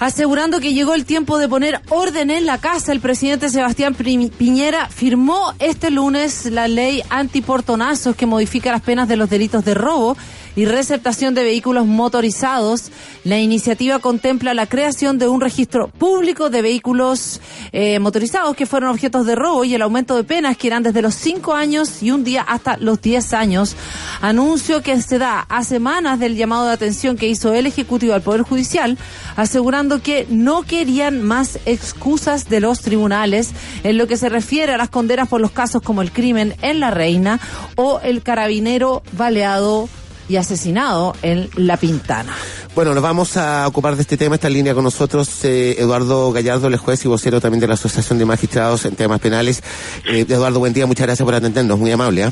Asegurando que llegó el tiempo de poner orden en la casa, el presidente Sebastián Piñera firmó este lunes la ley antiportonazos que modifica las penas de los delitos de robo y receptación de vehículos motorizados. La iniciativa contempla la creación de un registro público de vehículos eh, motorizados que fueron objetos de robo y el aumento de penas que irán desde los 5 años y un día hasta los 10 años. Anuncio que se da a semanas del llamado de atención que hizo el Ejecutivo al Poder Judicial, asegurando que no querían más excusas de los tribunales en lo que se refiere a las condenas por los casos como el crimen en La Reina o el carabinero baleado y asesinado en La Pintana. Bueno, nos vamos a ocupar de este tema. Está en línea con nosotros eh, Eduardo Gallardo, el juez y vocero también de la Asociación de Magistrados en temas penales. Eh, Eduardo, buen día, muchas gracias por atendernos, muy amable. ¿eh?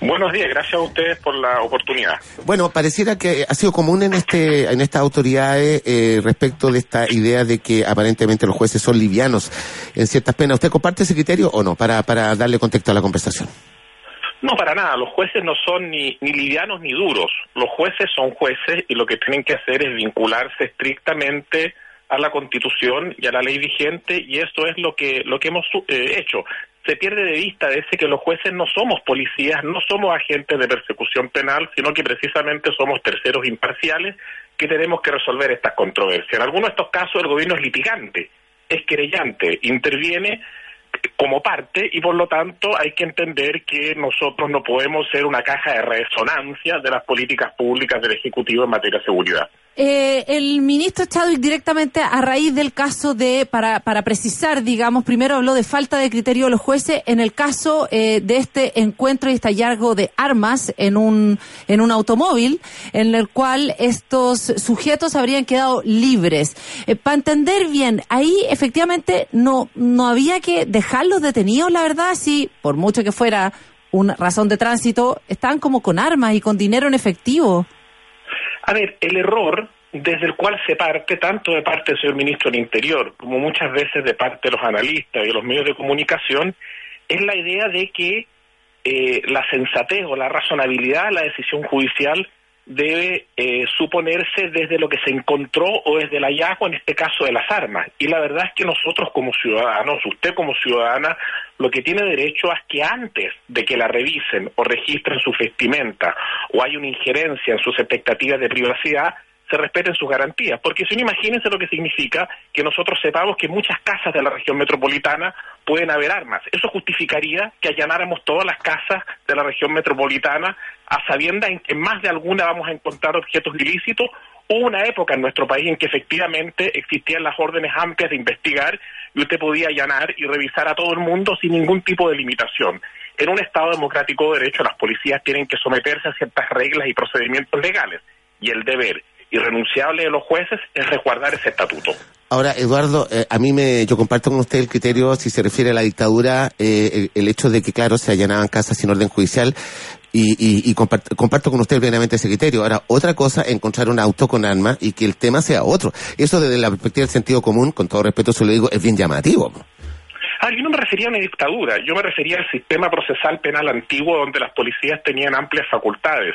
Buenos días, gracias a ustedes por la oportunidad. Bueno, pareciera que ha sido común en este en estas autoridades eh, respecto de esta idea de que aparentemente los jueces son livianos en ciertas penas. ¿Usted comparte ese criterio o no? Para, para darle contexto a la conversación. No, para nada. Los jueces no son ni, livianos ni duros. Los jueces son jueces y lo que tienen que hacer es vincularse estrictamente a la Constitución y a la ley vigente y esto es lo que lo que hemos eh, hecho. Se pierde de vista ese que los jueces no somos policías, no somos agentes de persecución penal, sino que precisamente somos terceros imparciales que tenemos que resolver estas controversias. En algunos de estos casos el gobierno es litigante, es querellante, interviene como parte y por lo tanto hay que entender que nosotros no podemos ser una caja de resonancia de las políticas públicas del Ejecutivo en materia de seguridad. Eh, el ministro Chadwick directamente a raíz del caso de, para, para precisar, digamos, primero habló de falta de criterio de los jueces en el caso eh, de este encuentro y este hallazgo de armas en un, en un automóvil, en el cual estos sujetos habrían quedado libres. Eh, para entender bien, ahí efectivamente no, no había que dejarlos detenidos, la verdad, si por mucho que fuera una razón de tránsito, estaban como con armas y con dinero en efectivo. A ver, el error desde el cual se parte tanto de parte del señor ministro del Interior como muchas veces de parte de los analistas y de los medios de comunicación es la idea de que eh, la sensatez o la razonabilidad de la decisión judicial debe eh, suponerse desde lo que se encontró o desde el hallazgo, en este caso de las armas. Y la verdad es que nosotros como ciudadanos, usted como ciudadana, lo que tiene derecho es que antes de que la revisen o registren su vestimenta o hay una injerencia en sus expectativas de privacidad, se respeten sus garantías. Porque si no, imagínense lo que significa que nosotros sepamos que en muchas casas de la región metropolitana pueden haber armas. Eso justificaría que allanáramos todas las casas de la región metropolitana a sabienda en que más de alguna vamos a encontrar objetos ilícitos. Hubo una época en nuestro país en que efectivamente existían las órdenes amplias de investigar y usted podía allanar y revisar a todo el mundo sin ningún tipo de limitación. En un Estado democrático de derecho las policías tienen que someterse a ciertas reglas y procedimientos legales y el deber irrenunciable de los jueces es resguardar ese estatuto. Ahora, Eduardo, eh, a mí me, yo comparto con usted el criterio, si se refiere a la dictadura, eh, el, hecho de que, claro, se allanaban casas sin orden judicial, y, y, comparto, con usted plenamente ese criterio. Ahora, otra cosa, encontrar un auto con armas y que el tema sea otro. Eso desde la perspectiva del sentido común, con todo respeto se lo digo, es bien llamativo. Ah, yo no me refería a una dictadura, yo me refería al sistema procesal penal antiguo donde las policías tenían amplias facultades.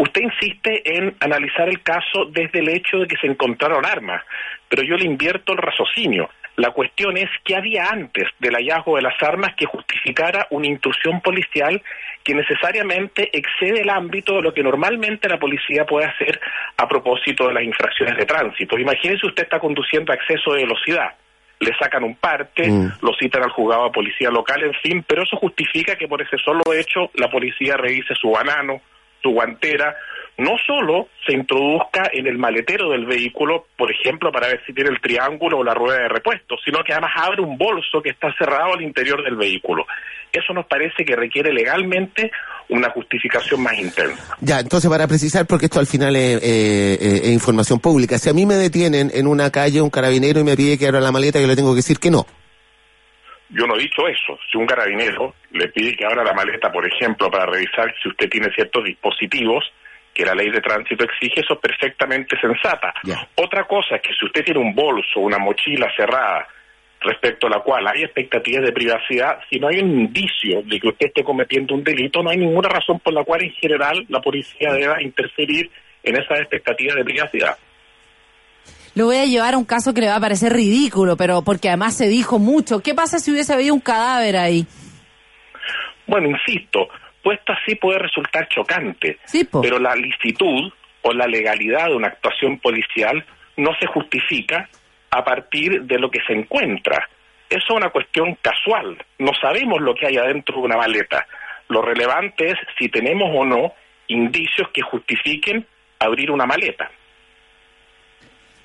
Usted insiste en analizar el caso desde el hecho de que se encontraron armas, pero yo le invierto el raciocinio. La cuestión es qué había antes del hallazgo de las armas que justificara una intrusión policial que necesariamente excede el ámbito de lo que normalmente la policía puede hacer a propósito de las infracciones de tránsito. Imagínese usted está conduciendo a exceso de velocidad le sacan un parte, mm. lo citan al juzgado a policía local, en fin, pero eso justifica que por ese solo hecho la policía revise su banano, su guantera, no solo se introduzca en el maletero del vehículo, por ejemplo, para ver si tiene el triángulo o la rueda de repuesto, sino que además abre un bolso que está cerrado al interior del vehículo. Eso nos parece que requiere legalmente una justificación más intensa. Ya, entonces para precisar, porque esto al final es, eh, eh, información pública, si a mí me detienen en una calle un carabinero y me pide que abra la maleta, yo le tengo que decir que no. Yo no he dicho eso. Si un carabinero le pide que abra la maleta, por ejemplo, para revisar si usted tiene ciertos dispositivos que la ley de tránsito exige, eso es perfectamente sensata. Otra cosa es que si usted tiene un bolso, una mochila cerrada, respecto a la cual hay expectativas de privacidad, si no hay un indicio de que usted esté cometiendo un delito, no hay ninguna razón por la cual en general la policía deba interferir en esas expectativas de privacidad. Lo voy a llevar a un caso que le va a parecer ridículo, pero porque además se dijo mucho. ¿Qué pasa si hubiese habido un cadáver ahí? Bueno, insisto, puesto así puede resultar chocante, Sí, pero la licitud o la legalidad de una actuación policial no se justifica a partir de lo que se encuentra. Eso es una cuestión casual. No sabemos lo que hay adentro de una maleta. Lo relevante es si tenemos o no indicios que justifiquen abrir una maleta.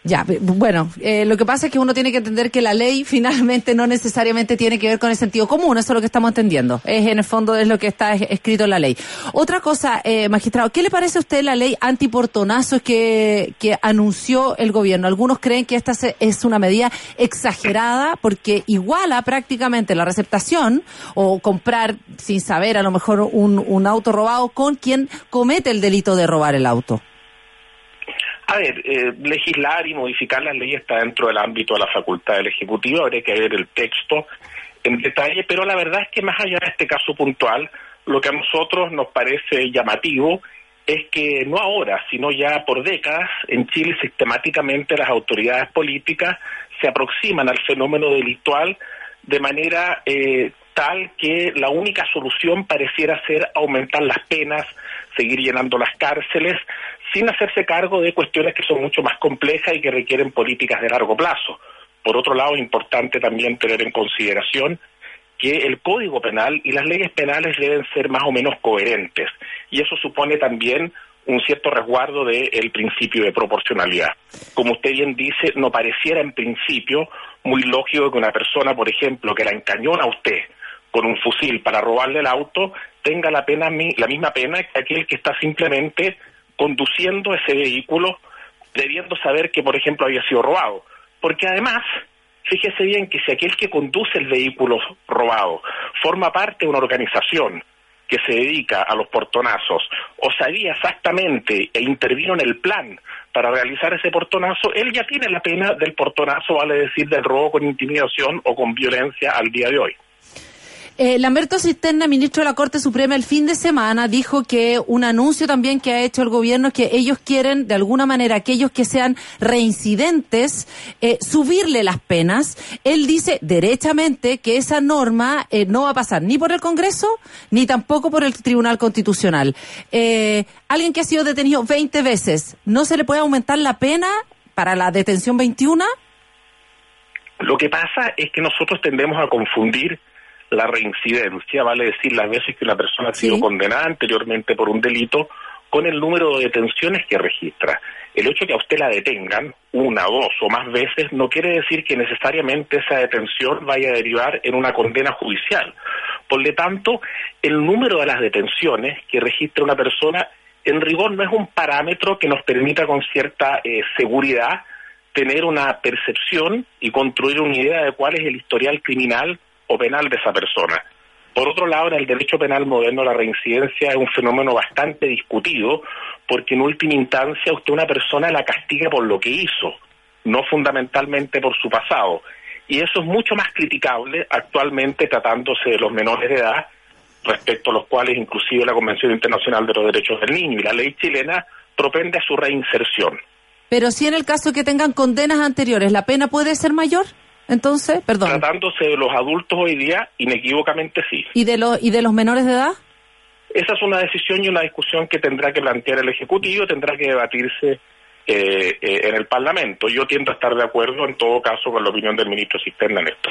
Ya, pe- bueno, eh, lo que pasa es que uno tiene que entender que la ley finalmente no necesariamente tiene que ver con el sentido común, eso es lo que estamos entendiendo. Es en el fondo es lo que está es- escrito en la ley. Otra cosa, eh, magistrado, ¿qué le parece a usted la ley antiportonazos que, que anunció el gobierno? Algunos creen que esta es una medida exagerada porque iguala prácticamente la receptación o comprar sin saber a lo mejor un, un auto robado con quien comete el delito de robar el auto. A ver, eh, legislar y modificar las leyes está dentro del ámbito de la facultad del Ejecutivo, habría que ver el texto en detalle, pero la verdad es que más allá de este caso puntual, lo que a nosotros nos parece llamativo es que no ahora, sino ya por décadas, en Chile sistemáticamente las autoridades políticas se aproximan al fenómeno delictual de manera eh, tal que la única solución pareciera ser aumentar las penas, seguir llenando las cárceles, sin hacerse cargo de cuestiones que son mucho más complejas y que requieren políticas de largo plazo. Por otro lado, es importante también tener en consideración que el Código Penal y las leyes penales deben ser más o menos coherentes y eso supone también un cierto resguardo del principio de proporcionalidad. Como usted bien dice, no pareciera en principio muy lógico que una persona, por ejemplo, que la encañona a usted con un fusil para robarle el auto, tenga la, pena, la misma pena que aquel que está simplemente conduciendo ese vehículo, debiendo saber que, por ejemplo, había sido robado. Porque además, fíjese bien que si aquel que conduce el vehículo robado forma parte de una organización que se dedica a los portonazos o sabía exactamente e intervino en el plan para realizar ese portonazo, él ya tiene la pena del portonazo, vale decir, del robo con intimidación o con violencia al día de hoy. Eh, Lamberto Cisterna, ministro de la Corte Suprema, el fin de semana dijo que un anuncio también que ha hecho el gobierno es que ellos quieren, de alguna manera, aquellos que sean reincidentes, eh, subirle las penas. Él dice derechamente que esa norma eh, no va a pasar ni por el Congreso ni tampoco por el Tribunal Constitucional. Eh, alguien que ha sido detenido 20 veces, ¿no se le puede aumentar la pena para la detención 21? Lo que pasa es que nosotros tendemos a confundir la reincidencia, vale decir las veces que una persona ha sido Sí. condenada anteriormente por un delito, con el número de detenciones que registra. El hecho de que a usted la detengan una, dos o más veces no quiere decir que necesariamente esa detención vaya a derivar en una condena judicial. Por lo tanto, el número de las detenciones que registra una persona en rigor no es un parámetro que nos permita con cierta eh, seguridad tener una percepción y construir una idea de cuál es el historial criminal o penal de esa persona. Por otro lado, en el derecho penal moderno la reincidencia es un fenómeno bastante discutido porque en última instancia usted una persona la castiga por lo que hizo, no fundamentalmente por su pasado. Y eso es mucho más criticable actualmente tratándose de los menores de edad, respecto a los cuales inclusive la Convención Internacional de los Derechos del Niño y la ley chilena propende a su reinserción. Pero si en el caso que tengan condenas anteriores, ¿la pena puede ser mayor? Entonces, perdón. Tratándose de los adultos hoy día, inequívocamente sí. ¿Y de, los ¿Y de los menores de edad? Esa es una decisión y una discusión que tendrá que plantear el Ejecutivo, tendrá que debatirse eh, eh, en el Parlamento. Yo tiendo a estar de acuerdo, en todo caso, con la opinión del ministro Cisterna en esto.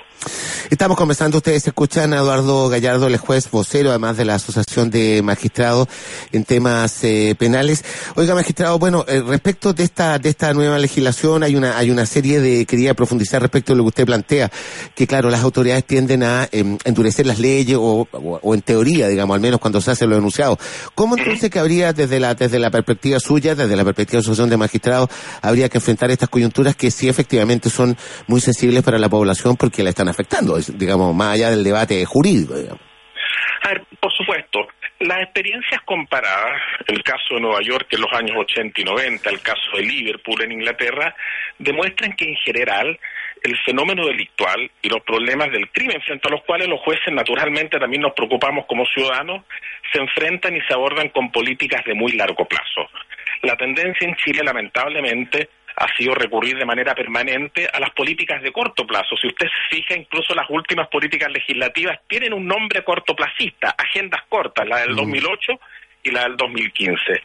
Estamos conversando, ustedes escuchan a Eduardo Gallardo, el juez vocero, además de la Asociación de Magistrados en temas eh, penales. Oiga, magistrado, bueno, eh, respecto de esta de esta nueva legislación hay una hay una serie de quería profundizar respecto de lo que usted plantea, que claro, las autoridades tienden a em, endurecer las leyes o, o, o en teoría, digamos, al menos cuando se hace lo enunciado. ¿Cómo entonces que habría desde la desde la perspectiva suya, desde la perspectiva de la Asociación de Magistrados, habría que enfrentar estas coyunturas que sí efectivamente son muy sensibles para la población porque la están afectando, digamos, más allá del debate jurídico, digamos? A ver, por supuesto, las experiencias comparadas, el caso de Nueva York en los años 80 y 90, el caso de Liverpool en Inglaterra, demuestran que en general el fenómeno delictual y los problemas del crimen, frente a los cuales los jueces naturalmente también nos preocupamos como ciudadanos, se enfrentan y se abordan con políticas de muy largo plazo. La tendencia en Chile, lamentablemente, ha sido recurrir de manera permanente a las políticas de corto plazo. Si usted se fija, incluso las últimas políticas legislativas tienen un nombre cortoplacista, agendas cortas, la del 2008 mm. y la del 2015.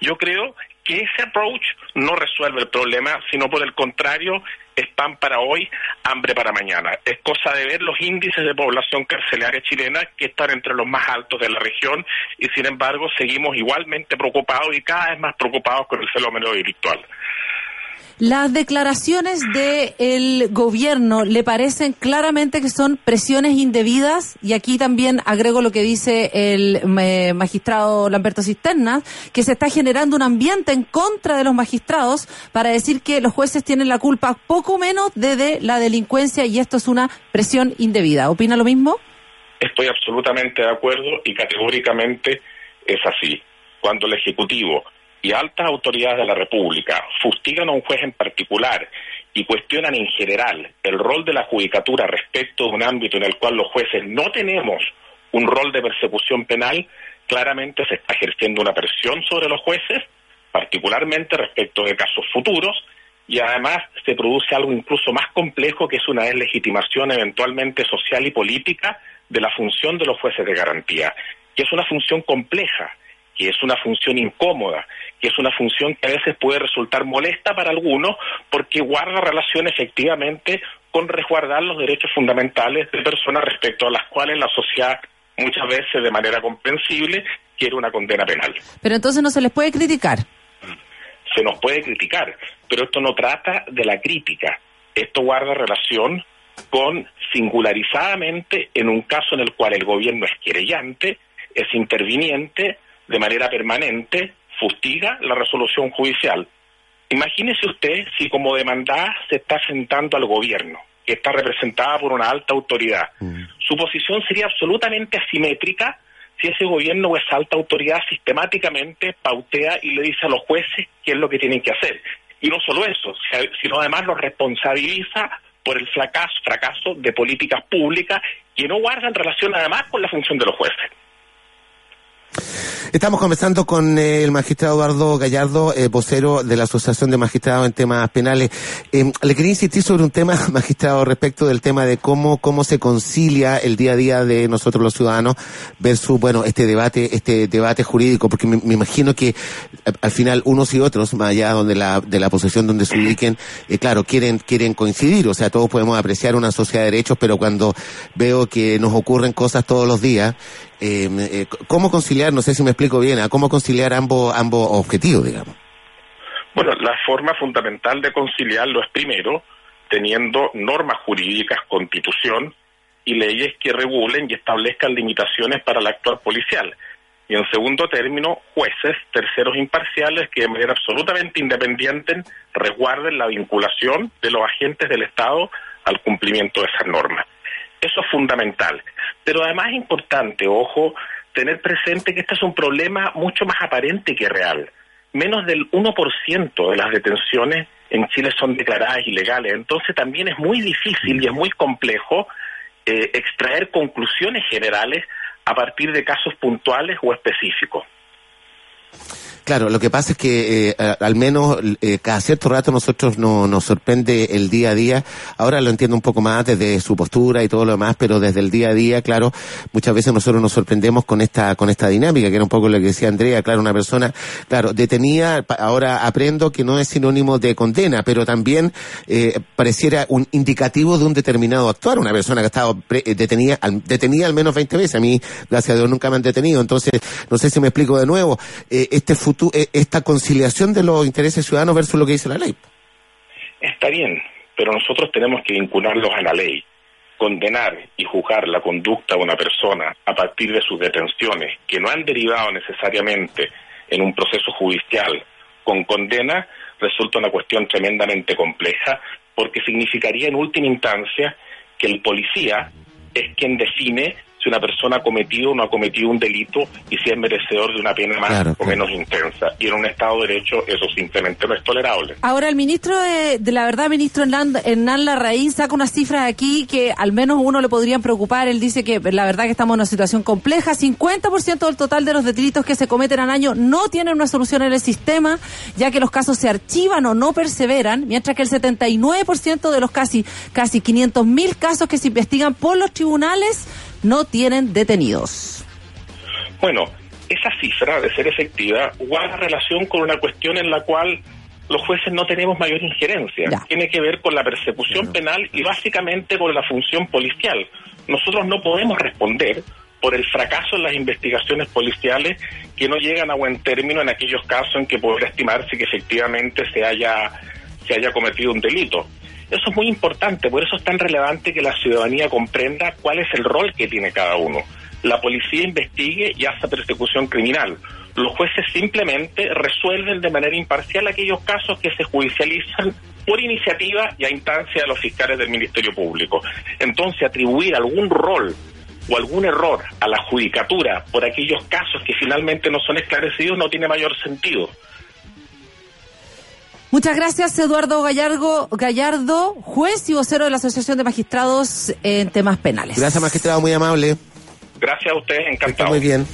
Yo creo que ese approach no resuelve el problema, sino por el contrario, es pan para hoy, hambre para mañana. Es cosa de ver los índices de población carcelaria chilena que están entre los más altos de la región y sin embargo seguimos igualmente preocupados y cada vez más preocupados con el fenómeno virtual. Las declaraciones del gobierno le parecen claramente que son presiones indebidas y aquí también agrego lo que dice el eh, magistrado Lamberto Cisternas, que se está generando un ambiente en contra de los magistrados para decir que los jueces tienen la culpa poco menos de la delincuencia y esto es una presión indebida. ¿Opina lo mismo? Estoy absolutamente de acuerdo y categóricamente es así. Cuando el Ejecutivo y altas autoridades de la República fustigan a un juez en particular y cuestionan en general el rol de la judicatura respecto de un ámbito en el cual los jueces no tenemos un rol de persecución penal, claramente se está ejerciendo una presión sobre los jueces, particularmente respecto de casos futuros, y además se produce algo incluso más complejo que es una deslegitimación eventualmente social y política de la función de los jueces de garantía, que es una función compleja, que es una función incómoda, que es una función que a veces puede resultar molesta para algunos porque guarda relación efectivamente con resguardar los derechos fundamentales de personas respecto a las cuales la sociedad muchas veces de manera comprensible quiere una condena penal. Pero entonces no se les puede criticar. Se nos puede criticar, pero esto no trata de la crítica. Esto guarda relación con singularizadamente en un caso en el cual el gobierno es querellante, es interviniente, de manera permanente fustiga la resolución judicial. Imagínese usted si como demandada se está sentando al gobierno, que está representada por una alta autoridad. Mm. Su posición sería absolutamente asimétrica si ese gobierno o esa alta autoridad sistemáticamente pautea y le dice a los jueces qué es lo que tienen que hacer. Y no solo eso, sino además los responsabiliza por el fracaso, fracaso de políticas públicas que no guardan relación además con la función de los jueces. Estamos conversando con eh, el magistrado Eduardo Gallardo, eh, vocero de la Asociación de Magistrados en temas penales. Eh, le quería insistir sobre un tema, magistrado, respecto del tema de cómo, cómo se concilia el día a día de nosotros los ciudadanos versus, bueno, este debate, este debate jurídico, porque me, imagino que al final unos y otros, más allá donde la, de la posesión donde se ubiquen, claro, quieren, quieren coincidir, o sea, todos podemos apreciar una sociedad de derechos, pero cuando veo que nos ocurren cosas todos los días, eh, ¿cómo conciliar, no sé si me explico bien, a cómo conciliar ambos, ambos objetivos, digamos? Bueno, la forma fundamental de conciliarlo es primero teniendo normas jurídicas, constitución y leyes que regulen y establezcan limitaciones para el actuar policial. Y en segundo término, jueces, terceros imparciales que de manera absolutamente independiente resguarden la vinculación de los agentes del Estado al cumplimiento de esas normas. Eso es fundamental. Pero además es importante, ojo, tener presente que este es un problema mucho más aparente que real. Menos del 1% de las detenciones en Chile son declaradas ilegales. Entonces también es muy difícil y es muy complejo eh, extraer conclusiones generales a partir de casos puntuales o específicos. Claro, lo que pasa es que eh, al menos eh, cada cierto rato nosotros no, nos sorprende el día a día. Ahora lo entiendo un poco más desde su postura y todo lo demás, pero desde el día a día, claro, muchas veces nosotros nos sorprendemos con esta con esta dinámica, que era un poco lo que decía Andrea, claro, una persona, claro, detenida, ahora aprendo que no es sinónimo de condena, pero también eh, pareciera un indicativo de un determinado actuar. Una persona que ha estado detenida, al, detenida al menos 20 veces. A mí, gracias a Dios, nunca me han detenido. Entonces, no sé si me explico de nuevo. este eh, esta conciliación de los intereses ciudadanos versus lo que dice la ley. Está bien, pero nosotros tenemos que vincularlos a la ley. Condenar y juzgar la conducta de una persona a partir de sus detenciones, que no han derivado necesariamente en un proceso judicial con condena, resulta una cuestión tremendamente compleja, porque significaría en última instancia que el policía es quien define si una persona ha cometido o no ha cometido un delito y si es merecedor de una pena más o menos intensa. Y en un Estado de Derecho eso simplemente no es tolerable. Ahora, el ministro de, la verdad, ministro Hernán, Hernán Larraín, saca unas cifras aquí que al menos uno le podrían preocupar. Él dice que la verdad que estamos en una situación compleja. 50% del total de los delitos que se cometen al año no tienen una solución en el sistema, ya que los casos se archivan o no perseveran, mientras que el 79% de los casi, casi 500 mil casos que se investigan por los tribunales no tienen detenidos. Bueno, esa cifra, de ser efectiva, guarda relación con una cuestión en la cual los jueces no tenemos mayor injerencia. Tiene que ver con la persecución penal y básicamente con la función policial. Nosotros no podemos responder por el fracaso en las investigaciones policiales que no llegan a buen término en aquellos casos en que podría estimarse que efectivamente se haya, se haya cometido un delito. Eso es muy importante, por eso es tan relevante que la ciudadanía comprenda cuál es el rol que tiene cada uno. La policía investigue y hace persecución criminal. Los jueces simplemente resuelven de manera imparcial aquellos casos que se judicializan por iniciativa y a instancia de los fiscales del Ministerio Público. Entonces, atribuir algún rol o algún error a la judicatura por aquellos casos que finalmente no son esclarecidos no tiene mayor sentido. Muchas gracias, Eduardo Gallardo, Gallardo, juez y vocero de la Asociación de Magistrados en temas penales. Gracias, magistrado, muy amable. Gracias a ustedes, encantado. muy bien.